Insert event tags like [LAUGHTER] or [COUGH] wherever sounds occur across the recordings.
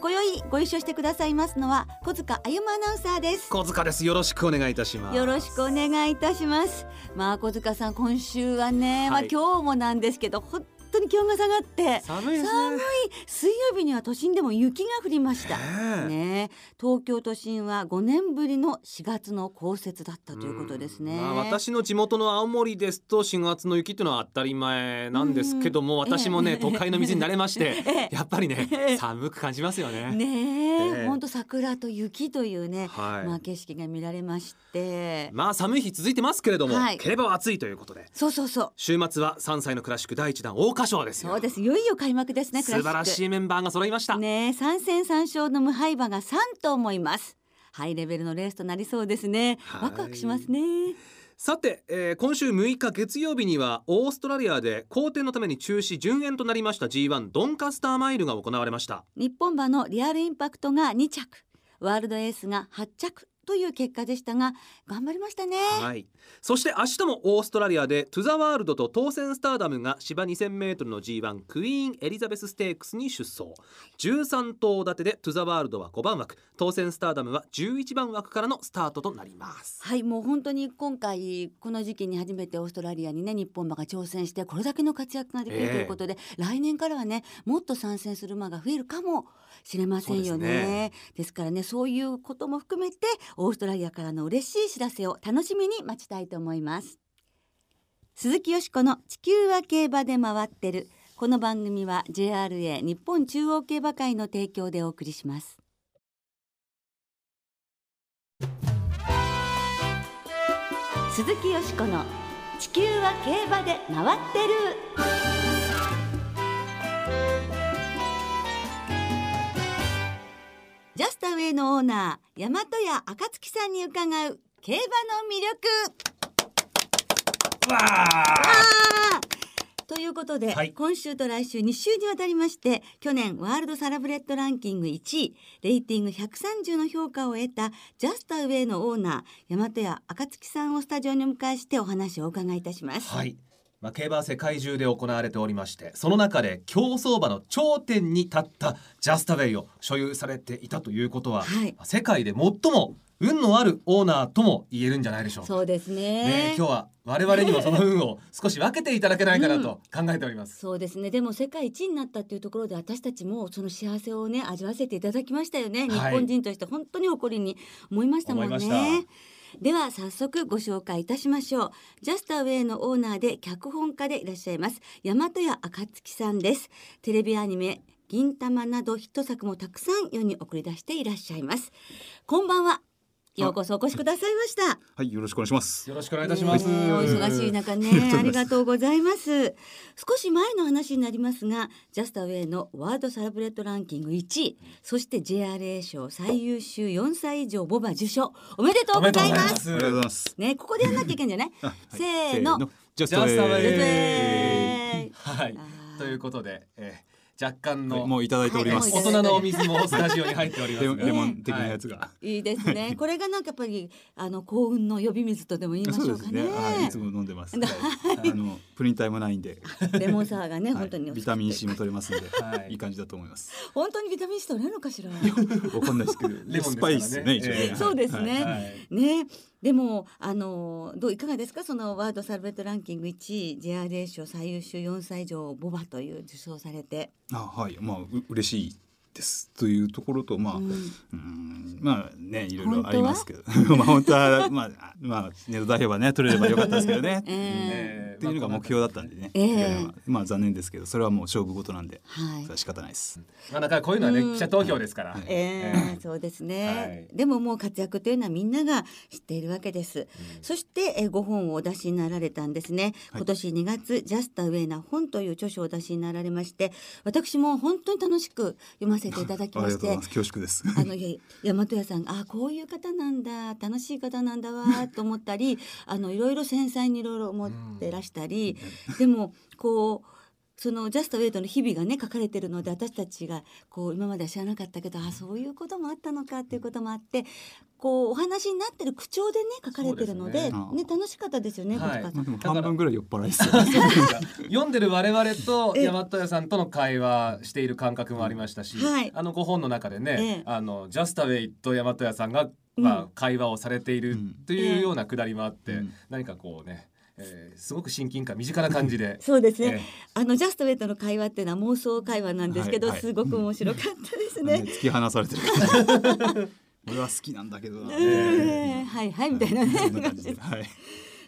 今宵ご一緒してくださいますのは小塚歩アナウンサーです。小塚です。よろしくお願いいたします。よろしくお願いいたします。まあ小塚さん今週はね、はい。まあ今日もなんですけど本当に気温が下がって寒いね。寒い。水曜日には都心でも雪が降りました。ね。東京都心は5年ぶりの4月の降雪だったということですね、うん。まあ、私の地元の青森ですと4月の雪っていうのは当たり前なんですけども、うん。私もね、ええ。都会の水に慣れまして、[LAUGHS] ええ。やっぱりね、ええ。寒く感じますよね。ね本当桜と雪というね、はい。まあ景色が見られまして。まあ寒い日続いてますけれども、はい。競馬は暑いということで。そうそうそう。週末は3歳のクラシック第一弾桜花賞ですよ。そうです。いよいよ開幕ですね素晴らしいメンバーが揃いました、ねえ三戦三勝の無敗馬が三と思います。ハイレベルのレースとなりそうですね。はい。ワクワクしますね。さて、えー今週6日月曜日にはオーストラリアで好転のために中止順延となりました G1 ドンカスターマイルが行われました。日本馬のリアルインパクトが2着。ワールドエースが8着という結果でしたが頑張りましたね。はい。そして明日もオーストラリアでトゥザワールドと当選スターダムが芝 2000m の G1 クイーンエリザベスステークスに出走。13頭立てでトゥザワールドは5番枠。当選スターダムは11番枠からのスタートとなります。はいもう本当に今回この時期に初めてオーストラリアにね日本馬が挑戦してこれだけの活躍ができるええということで、来年からはねもっと参戦する馬が増えるかもしれませんよそうですねね。ですからねそういうことも含めてオーストラリアからの嬉しい知らせを楽しみに待ちたいと思います。鈴木よしこの地球は競馬で回ってる。この番組は JRA 日本中央競馬会の提供でお送りします。鈴木よしこの地球は競馬で回ってる。のオーナー大和屋暁さんに伺う競馬の魅力わということで、はい今週と来週2週にわたりまして去年ワールドサラブレッドランキング1位レーティング130の評価を得たジャスタウェイのオーナー大和屋暁さんをスタジオにお迎えしてお話をお伺いいたします。はい。まあ、競馬は世界中で行われておりましてその中で競走馬の頂点に立ったジャスタウェイを所有されていたということは、はい。世界で最も運のあるオーナーとも言えるんじゃないでしょうか。そうですね。ねえ今日は我々にもその運を少し分けていただけないかなと考えております。そうですね。でも世界一になったっていうところで私たちもその幸せをね味わわせていただきましたよね、はい。日本人として本当に誇りに思いましたもん思いましねでは早速ご紹介いたしましょう。ジャスターウェイのオーナーで脚本家でいらっしゃいます大和屋暁さんです。テレビアニメ銀玉などヒット作もたくさん世に送り出していらっしゃいます。こんばんは。ようこそお越しくださいました。はい、よろしくお願いします。よろしくお願いいたします。お忙しい中ねありがとうございます。少し前の話になりますがジャスタウェイのワールドサラブレッドランキング1位そして JRA 賞最優秀4歳以上ボバ受賞おめでとうございます。おめでとうございます。ありがとうございます。ねここでやんなきゃいけないんじゃない？あ [LAUGHS] はい。せーの。ジャスタウェイ。はい。ということで、えー若干の、もういただいております。はい大人のお水もスタジオに入っておりますレモン的なやつが。い。いですね。これがなんかやっぱりあの幸運の呼び水とでも言いましそうですね。ょうかね。はい、いつも飲んでます。[LAUGHS] はい。あのプリン体もないんで、レモンサワーがねはい。本当にビタミン C も取れますんで、はい。いい感じだと思います。本当にビタミン C 取れるのかしら？わかんないですけど、レモンですからね。スパイスね一応そうですね。はい。ねでもあのどういかがですか？そのワールドサルベットランキング1位 JRA 賞最優秀4歳以上ボバという受賞されて、あ、はい、まあう嬉しい。ですというところと、まあ、ううんん、まあね、いろいろありますけど、[LAUGHS] まあ本当はまあまあネット代表はね取れればよかったですけどね。[LAUGHS] ええ。っていうのが目標だったんでね。ええ。いやいやまあ残念ですけど、それはもう勝負事なんで、はい。それは仕方ないです。まあだからこういうのはね、うん。記者投票ですから、はい。ええそうですね、はい。でももう活躍というのはみんなが知っているわけです、そして、えー、ご本をお出しになられたんですね、はい。今年2月ジャスタウェイな本という著書をお出しになられまして私も本当に楽しく読ませせていただきまして恐縮です。あの大和屋さんあこういう方なんだ。楽しい方なんだわと思ったりあのいろいろ繊細にいろいろ思ってらしたり、でもこうそのジャストウェイトの日々がね書かれてるので私たちがこう今までは知らなかったけどあそういうこともあったのかっていうこともあってこうお話になってる口調でね書かれてるのでそうね。楽しかったですよね、はい。まあでも半分ぐらい酔っ払い [LAUGHS] ですよ読んでる我々とええ大和屋さんとの会話している感覚もありましたし、はい。あのご本の中でね、ええ。あのジャスタウェイと大和屋さんが、まあうん会話をされているうんというようなくだりもあって、うん。何かこうね、えーすごく親近感身近な感じで。[LAUGHS] そうですね、えあのジャストウェイトの会話っていうのは妄想会話なんですけど、はい。はいすごく面白かったですね。ね突き放されてる [LAUGHS] 俺は好きなんだけどな、えーはいはいみたいな。ねで。はい。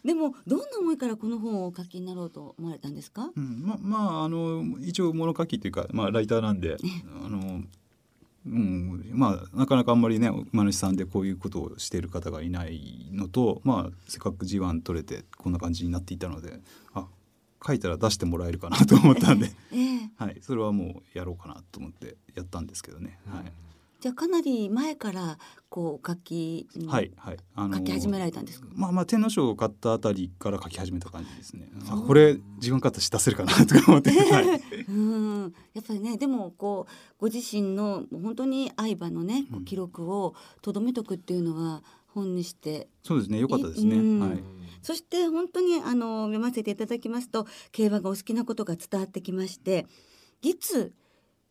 でもどんな思いからこの本をお書きになろうと思われたんですか？うん、ままああの一応物書きっていうか、まあ、ライターなんであの、うん、まあなかなかあんまりね馬主さんでこういうことをしている方がいないのと、まあ、せっかく G1 取れてこんな感じになっていたのであ書いたら出してもらえるかなと思ったんで、ええ。はい、それはもうやろうかなと思ってやったんですけどね。はいじゃあかなり前からこう書き、はいはい、あの書き始められたんですか？まあまあ天皇賞を買ったあたりから書き始めた感じですね。あこれ自分勝ったし出せるかなとか思って、[LAUGHS] はい、うん。やっぱりねでもこうご自身の本当に愛馬のね記録をとどめとくっていうのは本にして。そうですね良かったですね。うん。はい。そして本当にあの読ませていただきますと競馬がお好きなことが伝わってきましていつ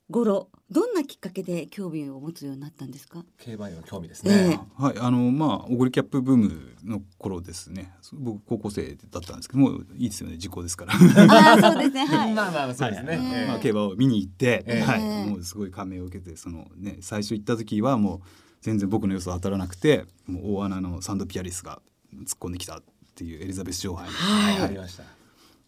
頃どんなきっかけで興味を持つようになったんですか？競馬への興味ですええね。はい、あのまあオグリキャップブームの頃ですね。僕高校生だったんですけどもういいですよね時効ですから。ああそうですねはいまあまあそうですね。はい [LAUGHS] ええまあ競馬を見に行って、ええはい、もうすごい感銘を受けてそのね最初行った時はもう全然僕の予想当たらなくてもう大穴のサンドピアリスが突っ込んできたっていうエリザベス女王杯はい、あはいりました。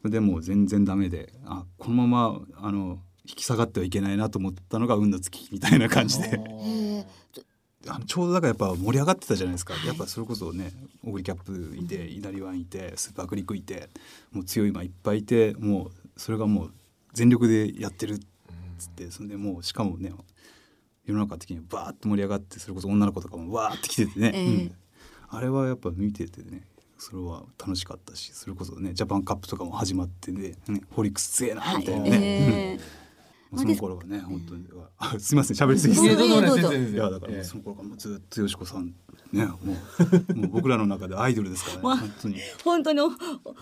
でもう全然ダメであこのままあの引き下がってはいけないなと思ったのが運の月みたいな感じで。えあのちょうどだからやっぱ盛り上がってたじゃないですか、やっぱそれこそねオグリキャップいてイダリワンいてスーパークリックいてもう強い馬いっぱいいてもうそれがもう全力でやってるっつってそれでもうしかもね世の中的にバーッと盛り上がってそれこそ女の子とかもわーって来ててね、ええ。うん。あれはやっぱ見ててねそれは楽しかったしそれこそねジャパンカップとかも始まってねねホリックス強えなみたいなね、ええ。うんその頃はね本当に。あすみません喋りすぎて。いやだからその頃からもうずっとよしこさんねもうもう僕らの中でアイドルですから [LAUGHS] ねわ本当に。本当に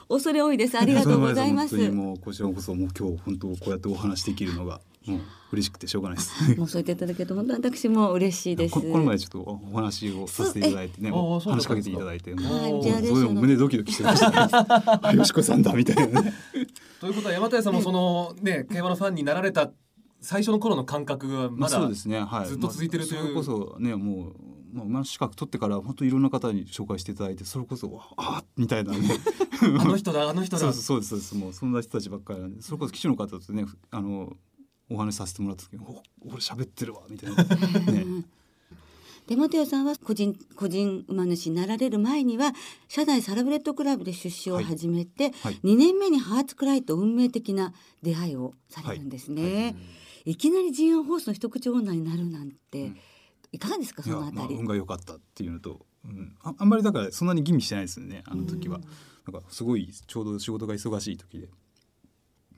恐れ多いです。ありがとうございます。本当にもうこちらこそもう今日本当こうやってお話できるのがもう嬉しくてしょうがないです。[LAUGHS] もうそう言っていただけると本当に私も嬉しいです。ここの前ちょっとお話をさせていただいてね話しかけていただいてもうはいジェネレ胸ドキドキしてました、[LAUGHS] あよしこさんだみたいなね。ということは山田屋さんもそのね競馬のファンになられた最初の頃の感覚がままだあそうですねはい。ずっと続いてるという。まあそれこそねもうまあ馬の資格取ってから本当いろんな方に紹介していただいてそれこそあみたいなね。あの人だあの人だ。[LAUGHS] そうですそうですそうです。もうそんな人たちばっかりなんでそれこそ騎手の方とねあのお話しさせてもらった時にお俺喋ってるわみたいな。[LAUGHS] ね。出本屋さんは個人個人馬主になられる前には社内サラブレッドクラブで出資を始めて、はい2年目にハーツクライと運命的な出会いをされるんですね、いきなり G1 ホースの一口オーナーになるなんて、うん。いかがですかそのあたり、まあ運が良かったっていうのと、うん、ああんまりだからそんなに吟味してないですよねあの時は、うん。なんかすごいちょうど仕事が忙しい時で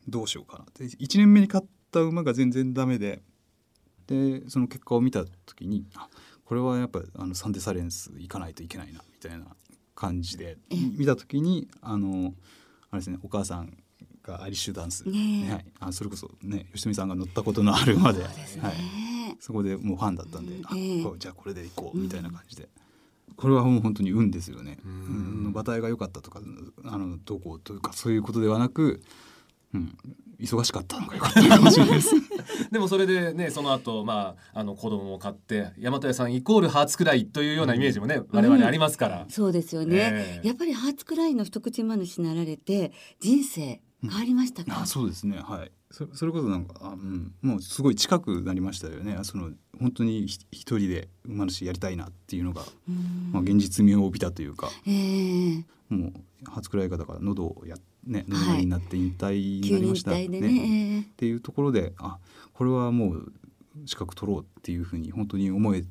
どうしようかなって。1年目に買った馬が全然ダメででその結果を見た時にあこれはやっぱあのサンデーサレンス行かないといけないなみたいな感じでええ。見た時にあのあれですねお母さんがアリッシュダンス、ねえ。はい、あそれこそね吉富さんが乗ったことのある馬で。はい、ねそこでもうファンだったんで、あじゃあこれで行こうみたいな感じで、これはもう本当に運ですよね。ううん。ん、馬体が良かったとかあのどうこうというかそういうことではなく、うん、忙しかったのが良かったかもしれないです。[LAUGHS] でもそれでねその後まああの子供を買って大和屋さんイコールハーツクライというようなイメージもね、我々ありますから、そうですよね、ええ。やっぱりハーツクライの一口馬主になられて人生変わりましたか、あそうですね。はい。そそれこそなんかあ、うん、もうすごい近くなりましたよね。その本当にひ一人で馬主やりたいなっていうのが、うん。まあ、現実味を帯びたというか。ええ。もう初くらい方から喉をやね喉がりになって引退になりました、ね。ええっていうところであこれはもう資格取ろうっていうふうに本当に思え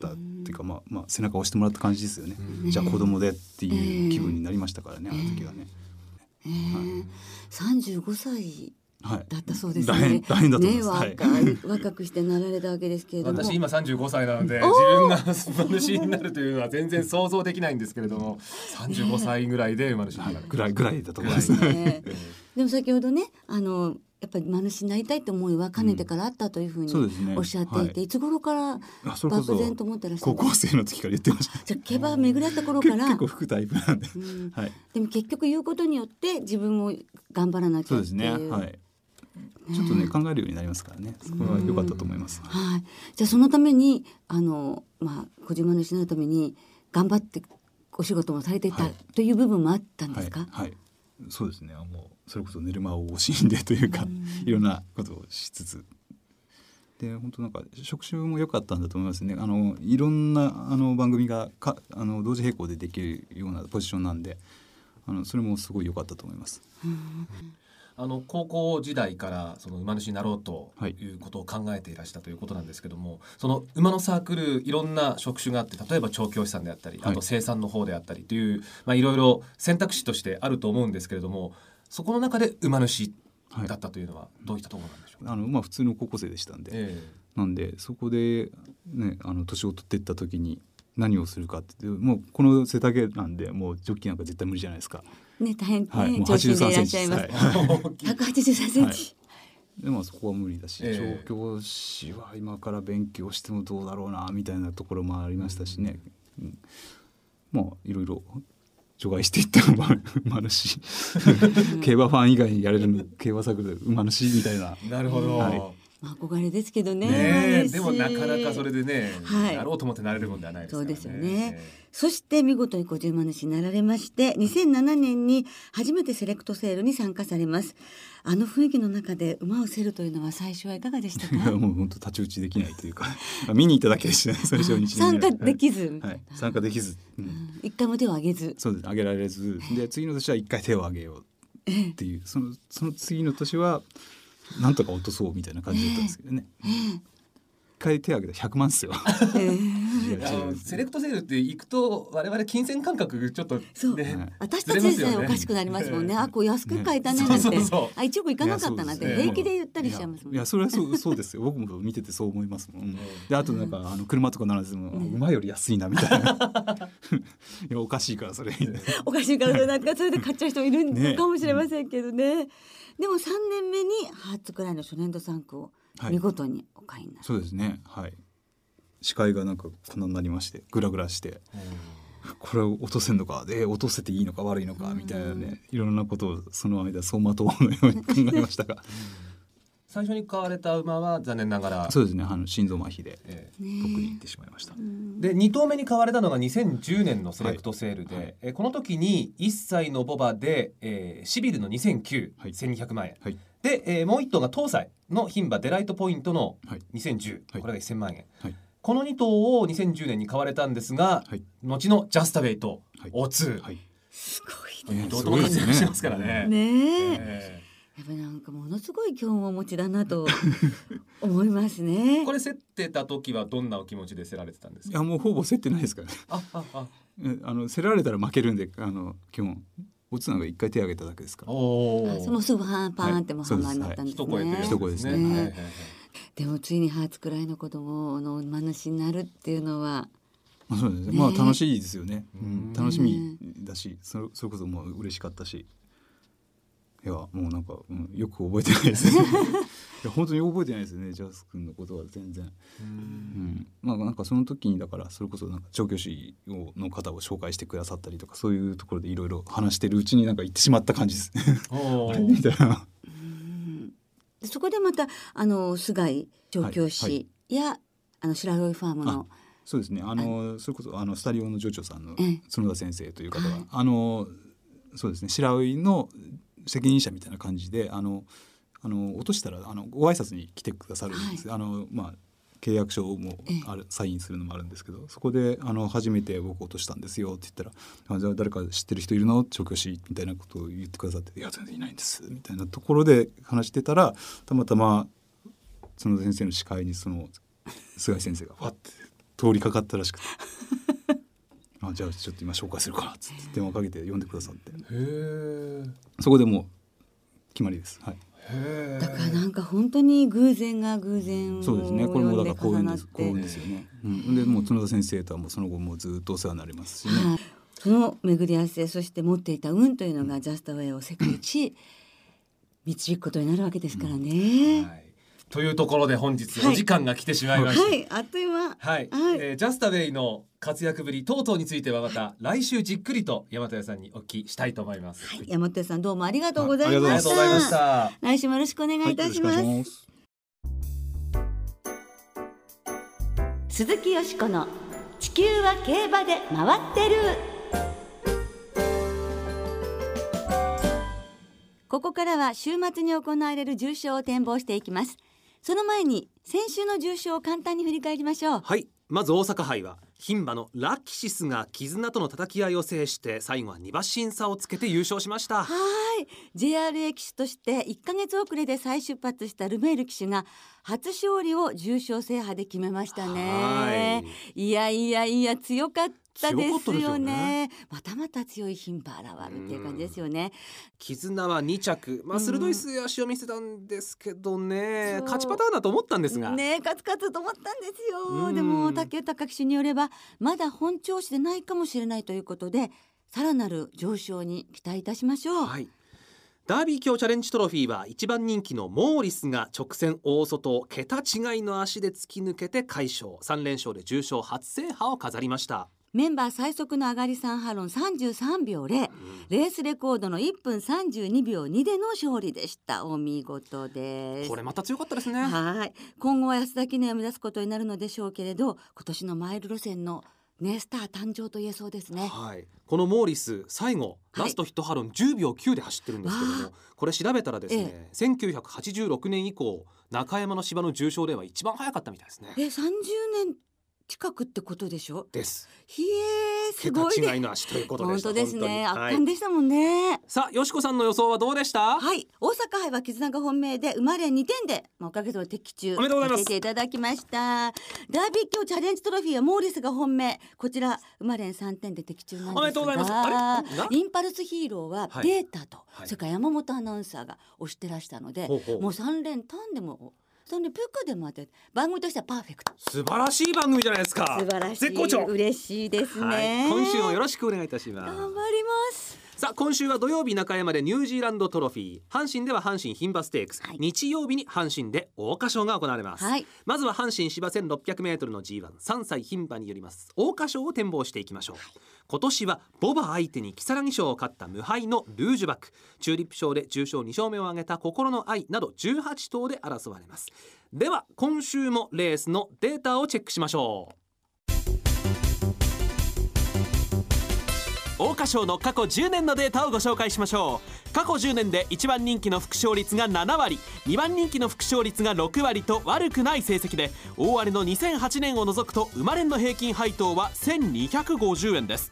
たっていうか、まあまあ背中を押してもらった感じですよね。うん。じゃあ子供でっていう気分になりましたからね、あの時はね。えー、35歳はい。だったそうです大変ね。大変だと思います。ねはい。若 [LAUGHS] 若くしてなられたわけですけれども。私今35歳なのでお自分が馬主になるというのは全然想像できないんですけれども35歳ぐらいで馬主になるぐらいぐらいだと思います。ねえでも先ほどねあのやっぱり馬主になりたいって思いはかねてからあったというふうにおっしゃっていて、はいい、つ頃から漠然と思ってらっしゃる高校生の時から言ってました。じゃあ競馬巡り合った頃から結構吹くタイプなんで。うんはい。でも結局言うことによって自分も頑張らなきそゃっていううですね。はい。ちょっとね考えるようになりますからね。そこは良かったと思います。はい、じゃあそのためにあの、まあ、小島主になるために頑張ってお仕事もされていたはい。という部分もあったんですか、はい、はい、そうですね。もうそれこそ寝る間を惜しんでというか、いろんなことをしつつ。で本当なんか職種も良かったんだと思いますね。あのいろんなあの番組がかあの同時並行でできるようなポジションなんであのそれもすごい良かったと思います。あの高校時代からその馬主になろうとはい。いうことを考えていらしたということなんですけども、その馬のサークルいろんな職種があって例えば調教師さんであったり、はい。あと生産の方であったりというまあいろいろ選択肢としてあると思うんですけれどもそこの中で馬主はい。だったというのはどういったところなんでしょうか、あのまあ普通の高校生でしたんで、え。なんでそこでねあの年を取っていった時に何をするかってもうこの背丈なんでもうジョッキーなんか絶対無理じゃないですか。ね大変ね、はい、もう長身でい83センチらっしゃいます、はい。え183センチ、はい。でもそこは無理だし、ええ。調教師は今から勉強してもどうだろうなみたいなところもありましたしね、うん。まあいろいろ除外していった馬馬主競馬ファン以外にやれる競馬サークルで馬主みたいな。なるほど、はいまあ、憧れですけどねねでもなかなかそれでね、はい。やろうと思ってなれるもんではないね。そうですよね。そして見事に50万主になられまして2007年に初めてセレクトセールに参加されます。あの雰囲気の中で馬を競るというのは最初はいかがでしたか？[LAUGHS] もう本当太刀打ちできないというか。[LAUGHS] 見に行っただけでしたね最初に参加できず、はい、参加できず、うん。うん。一回も手を挙げず。そうです上げられず。で次の年は一回手を挙げようっていう。そのその次の年はなんとか落とそうみたいな感じだったんですけどね。回手を挙げた。ら100万っすよ。セレクトセールって行くと我々金銭感覚ちょっとねそう。はい私たちでさえおかしくなりますもんね。あ、こう安く買えたねねなんて。そうそうそう。あ、一億いかなかったなんて。平気で言ったりしちゃいますもんね。いや。それはそうそうですよ。僕も見ててそう思いますもん、であとなんかあの車とかならずも馬より安いなみたいな。いやおかしいからそれ。おかしいからそれなんか [LAUGHS] それで買っちゃう人いるかもしれませんけどね。でも三年目にハーツクライの初年度3区をはい見事にお買いになる。そうですね。はい。視界がなんかこんなになりましてグラグラして。これを落とせんのか？で落とせていいのか悪いのか？みたいなね。いろんなことをその間走馬灯のように考えましたが。最初に買われた馬は残念ながらそうですね。あの心臓麻痺でえね特に行ってしまいました、えで2頭目に買われたのが2010年のセレクトセールで、はい。えこの時に1歳のボバで、えーシビルの2009、はい1200万円。はいで、えーもう1頭が東西の牝馬デライトポイントのはい。2010、はい。これが1000万円。はい。この2頭を2010年に買われたんですが、はい。後のジャスタウェイとはい。O2、はい。すごいね。堂々活躍してますからね。ね。え。えやっぱりなんかものすごい興味をお持ちだなと [LAUGHS] 思いますね。ー。これ競ってた時はどんなお気持ちで競られてたんですか？いやもうほぼ競ってないですからね。あああ。えあの競られたら負けるんであの基本オツナが一回手挙げただけですから。おそのすぐパンパンってもうはいハマになったんです一声でね。一声ですね。ねはい。はい。はいでもついにハーツくらいの子供の馬主になるっていうのは。まあそうですね。ね。まあ楽しいですよね、ううん。ん、楽しみだしそれそれこそもう嬉しかったし。いやもうなんか、うん、よく覚えてないですね。い [LAUGHS] や本当に覚えてないですねジャス君のことは全然、ううん。ん、まあなんかその時にだからそれこそなんか調教師をの方を紹介してくださったりとかそういうところでいろいろ話してるうちになんか行ってしまった感じです。ねおー。[LAUGHS] みたいな。でそこでまたあの菅井調教師や、あの白老ファームのそうですね。あのそれこそあのスタリオの女長さんのええ。角田先生という方が、はい。あのそうですね。白老の責任者みたいな感じであのあの落としたらあのご挨拶に来てくださるんです、あのまあ契約書もあるサインするのもあるんですけどそこであの初めて僕落としたんですよって言ったら「あじゃあ誰か知ってる人いるの？調教師」みたいなことを言ってくださって「いや全然いないんです」みたいなところで話してたらたまたま角田先生の視界にその菅井先生がファって通りかかったらしくて [LAUGHS] あじゃあちょっと今紹介するからっつって電話かけて呼んでくださって。へえ。そこでもう決まりです。はい。へだからなんか本当に偶然が偶然をそうですね。これもだから幸呼んで重なって運です。幸運ですよね。うん。でもう角田先生とはもうその後もうずっとお世話になりますしね。はい、その巡り合わせそして持っていた運というのがジャストウェイを世界一導くことになるわけですからね。はいというところで本日はいお時間が来てしまいました。はい、あっという間。はい、はいえージャスタウェイの活躍ぶり等々についてはまた来週じっくりと山田屋さんにお聞きしたいと思います。はい、山手さんどうもありがとうございましありがとうございまた。した。来週もよろしくお願いいたします。鈴木よしこの地球は競馬で回ってる。ここからは週末に行われる重賞を展望していきます。その前に先週の重賞を簡単に振り返りましょう。はい。まず大阪杯は牝馬のラキシスが絆との叩き合いを制して最後は2馬身差をつけて優勝しました。はい。JRA 騎手として1ヶ月遅れで再出発したルメール騎手が初勝利を重賞制覇で決めましたね。いやいやいや強かったったですすよよね。ねまたまた強い牝馬現るっていう感じですよね。絆は2着、まあ、うん。鋭い末足を見せたんですけどね、そう。勝ちパターンだと思ったんですが、ねえカツカツと思ったんですよ。うん。でも竹豊騎手によればまだ本調子でないかもしれないということでさらなる上昇に期待いたしましょう、はい。ダービー卿チャレンジトロフィーは一番人気のモーリスが直線大外を桁違いの足で突き抜けて快勝。3連勝で重賞初制覇を飾りました、メンバー最速の上がり3ハロン33秒0レースレコードの1分32秒2での勝利でした。お見事です。これまた強かったですね。はい。今後は安田記念を目指すことになるのでしょうけれど今年のマイル路線のねスター誕生と言えそうですね。はい、このモーリス最後はいラストヒットハロン10秒9で走ってるんですけども、わこれ調べたらですね、1986年以降中山の芝の重賞では一番早かったみたいですね。え30年近くってことでしょ？です。ひえすごいね。桁違いの足ということ本当ですね。圧巻でしたもんね。さあよしこさんの予想はどうでした？はい、大阪杯は絆が本命で生まれ2点で、まあ、おかげさまで的中おめでとうございます。いただきました。ダービー今日チャレンジトロフィーはモーリスが本命。こちら生まれ3点で的中なんですが。おめでとうございます。インパルスヒーローははい。データと、はい。それから山本アナウンサーが押してらしたので、ほうほう。もう3連単でもそんでプクでもあって番組としてはパーフェクト。素晴らしい番組じゃないですか。素晴らしい。嬉しいですね、はい、今週もよろしくお願いいたします。頑張りますさあ今週は土曜日中山でニュージーランドトロフィー。阪神では阪神牝馬ステークス、はい。日曜日に阪神で桜花賞が行われます、はい。まずは阪神芝 1600m の G13 歳牝馬によります。桜花賞を展望していきましょう、今年はボバ相手に如月賞を勝った無敗のルージュバック。チューリップ賞で重賞2勝目を挙げた心の愛など18頭で争われます。では今週もレースのデータをチェックしましょう桜花賞の過去10年のデータをご紹介しましょう。過去10年で1番人気の副賞率が7割2番人気の副賞率が6割と悪くない成績で大荒れの2008年を除くと生まれんの平均配当は1250円です。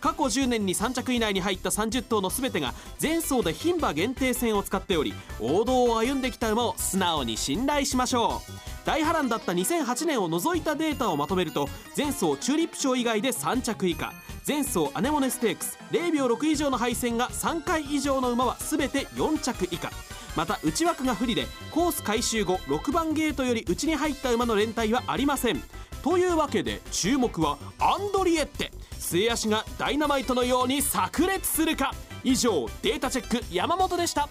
過去10年に3着以内に入った30頭の全てが前走で牝馬限定戦を使っており王道を歩んできた馬を素直に信頼しましょう。大波乱だった2008年を除いたデータをまとめると前走チューリップ賞以外で3着以下。前走アネモネステークス0秒6以上の敗戦が3回以上の馬は全て4着以下。また内枠が不利でコース回収後6番ゲートより内に入った馬の連帯はありません。というわけで注目はアンドリエッテ。末足がダイナマイトのように炸裂するか。以上データチェック山本でした。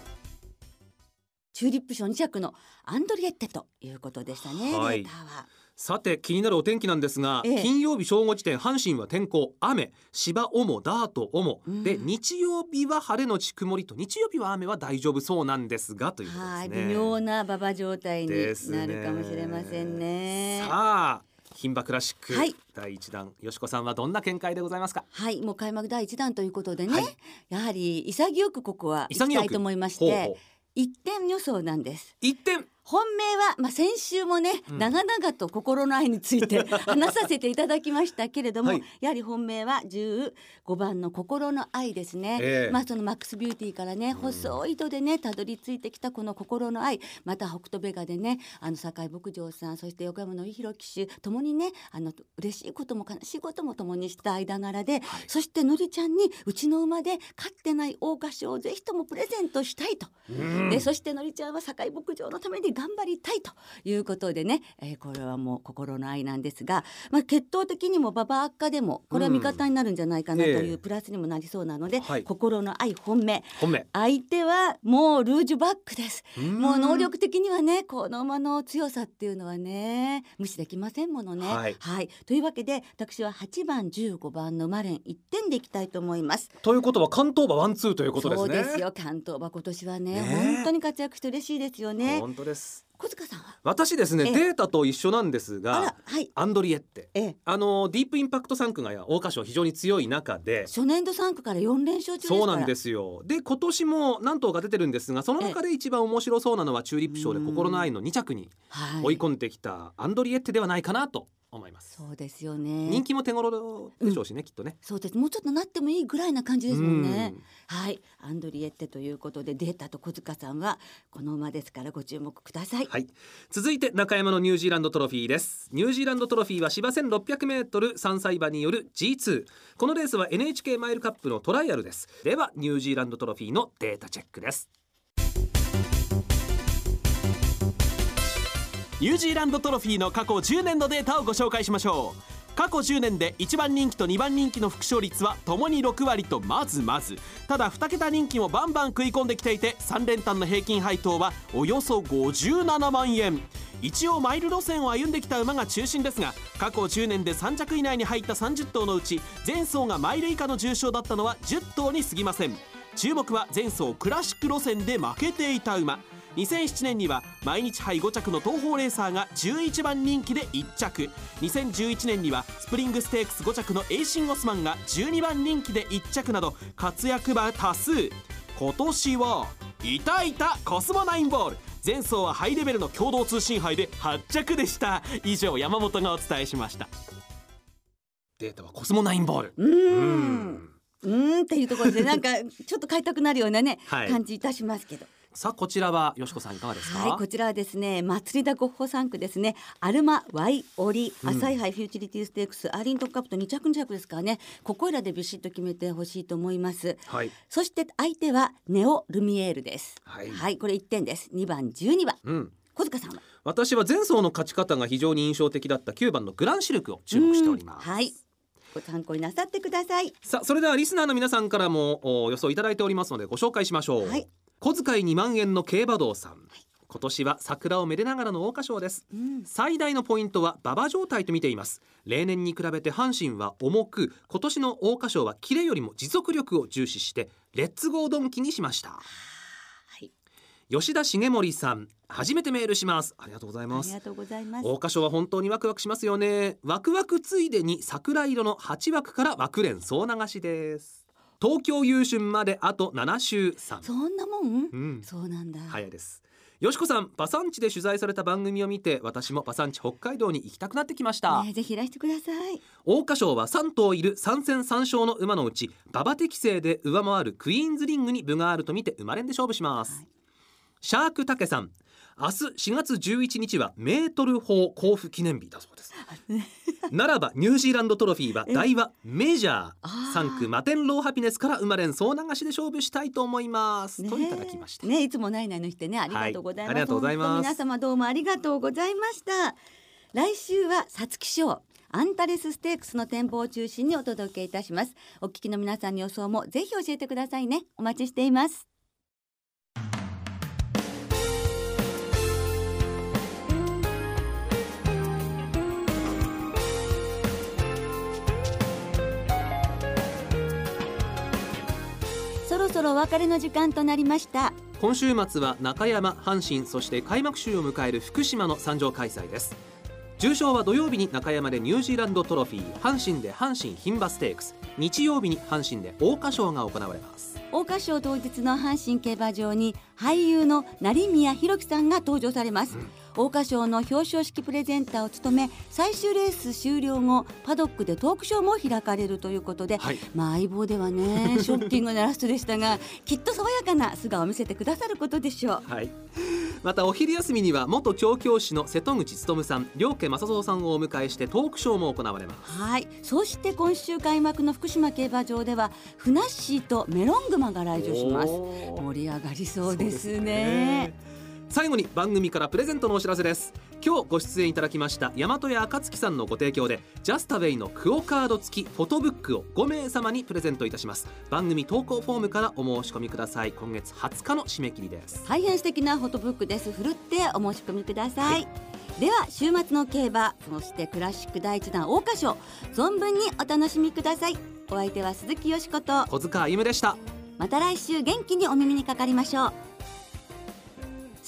チューリップ賞2着のアンドリエッテということでしたね、はい。データは。さて気になるお天気なんですが、ええ。金曜日正午時点阪神は天候雨。芝主ダート主、うん。で日曜日は晴れのち曇りと日曜日は雨は大丈夫そうなんですがということはい、ですね。微妙な馬場状態になるかもしれませんね。さあ牝馬クラシック、はい。第一弾よしこさんはどんな見解でございますか？はい、もう開幕第一弾ということでね、はい。やはり潔くここは行きたいと思いまして、一点予想なんです。う一点本命は、まあ、先週もね、うん。長々と心の愛について [LAUGHS] 話させていただきましたけれども、はい。やはり本命は15番の心の愛ですね、ええ。まあそのマックスビューティーからね細い糸でねたどり着いてきたこの心の愛。また北斗ベガでねあの堺牧場さんそして横山の弘騎手ともにねあの嬉しいことも悲しいこともともにした間柄で、そしてのりちゃんにうちの馬で勝ってない桜花賞をぜひともプレゼントしたいと。うん。でそしてのりちゃんは堺牧場のために頑張りたいということでね、えーこれはもう心の愛なんですが、まあ、血統的にも馬場悪化でもこれは味方になるんじゃないかなとええいうプラスにもなりそうなので、はい。心の愛本命。相手はもうルージュバックです。うん。もう能力的にはねこの馬の強さっていうのはね無視できませんものね。はい。というわけで私は8番15番のマレン1点でいきたいと思います。ということは関東馬ワンツーということですね。そうですよ。関東馬今年はねねえ。本当に活躍して嬉しいですよね。本当です小塚さんは？私ですねええ。データと一緒なんですあがらはい。アンドリエッテええ。あのディープインパクト3区が桜花賞非常に強い中で。初年度3区から4連勝中ですから。そうなんですすよ。で今年も何頭か出てるんですがその中で一番面白そうなのはチューリップ賞で心の愛の2着にはい。追い込んできたアンドリエッテではないかなと思います、そうですよね。人気も手頃でしょうしね、きっとね。そうです。もうちょっとなってもいいぐらいな感じですもんね。うん。はい。アンドリエッテということでデータと小塚さんはこの馬ですからご注目ください、はい。続いて中山のニュージーランドトロフィーです。ニュージーランドトロフィーは芝 1600m3 歳馬による G2 このレースは NHK マイルカップのトライアルです。ではニュージーランドトロフィーのデータチェックですニュージーランドトロフィーの過去10年のデータをご紹介しましょう。過去10年で1番人気と2番人気の副勝率はともに6割とまずまず。ただ2桁人気もバンバン食い込んできていて3連単の平均配当はおよそ57万円。一応マイル路線を歩んできた馬が中心ですが過去10年で3着以内に入った30頭のうち前走がマイル以下の重賞だったのは10頭に過ぎません。注目は前走クラシック路線で負けていた馬。2007年には毎日杯5着の東方レーサーが11番人気で1着。2011年にはスプリングステークス5着のエイシン・オスマンが12番人気で1着など活躍馬多数。今年はいたいたコスモナインボール。前走はハイレベルの共同通信杯で8着でした。以上山本がお伝えしました。データはコスモナインボール。うーん。うーんっていうところでなんかちょっと買いたくなるようなね、はい。感じいたしますけどさあこちらはよしこさんいかがですか、はいこちらはですね祭り田ゴッホ産駒ですね。アルマワイオリうん。朝日杯フューチュリティステークス、アーリントンカップと2着2着ですからね。ここいらでビシッと決めてほしいと思います。はい。そして相手はネオルミエールです。はい。これ1点です。2番12番。うん。小塚さんは？私は前走の勝ち方が非常に印象的だった9番のグランシルクを注目しております。うんはい。ご参考になさってください。さあそれではリスナーの皆さんからもお予想いただいておりますのでご紹介しましょう、はい小遣い2万円の競馬道さん。今年は桜をめでながらの桜花賞です。うん。最大のポイントは馬場状態と見ています。例年に比べて阪神は重く今年の桜花賞はキレよりも持続力を重視してレッツゴードンキにしました。はい。吉田重森さん初めてメールします。ありがとうございます。ありがとうございます。桜花賞は本当にワクワクしますよね。ワクワクついでに桜色の8枠から枠連総流しです東京優春まであと7週さんそんなもん、うん。そうなんだ、早いです。よしこさんパサンチで取材された番組を見て私もパサンチ北海道に行きたくなってきました、ね、ぜひいらしてください。桜花賞は3頭いる3戦3勝の馬のうち馬場適正で上回るクイーンズリングに分があると見て生まれんで勝負します、はい。シャークタケさん明日4月11日はメートル砲交付記念日だそうです。ならばニュージーランドトロフィーはえ？大和メジャーあー3区マテンローハピネスから生まれん総流しで勝負したいと思います、といただきました。ねいつもないないの日でねありがとうございます、はいありがとうございます。皆様どうもありがとうございました。来週は皐月賞。アンタレスステークスの展望を中心にお届けいたします。お聞きの皆さんの予想もぜひ教えてくださいね。お待ちしていますそろお別れの時間となりました。今週末は中山阪神そして開幕週を迎える福島の参上開催です。重賞は土曜日に中山でニュージーランドトロフィー阪神で阪神牝馬ステークス。日曜日に阪神で桜花賞が行われます。桜花賞当日の阪神競馬場に俳優の成宮弘樹さんが登場されます、桜花賞の表彰式プレゼンターを務め最終レース終了後パドックでトークショーも開かれるということで、はい。まあ相棒ではね [LAUGHS] ショッキングなラストでしたがきっと爽やかな素顔を見せてくださることでしょう。はい。またお昼休みには元調教師の瀬戸口勉さん両家正蔵さんをお迎えしてトークショーも行われます。はい。そして今週開幕の福島競馬場ではふなっしーとメロングマが来場します。盛り上がりそうですね最後に番組からプレゼントのお知らせです。今日ご出演いただきました大和屋暁さんのご提供でジャスタウェイのクオカード付きフォトブックを5名様にプレゼントいたします。番組投稿フォームからお申し込みください。今月20日の締め切りです。大変素敵なフォトブックです。ふるってお申し込みください、では週末の競馬そしてクラシック第一弾桜花賞存分にお楽しみください。お相手は鈴木よしこと小塚歩夢でした。また来週元気にお耳にかかりましょう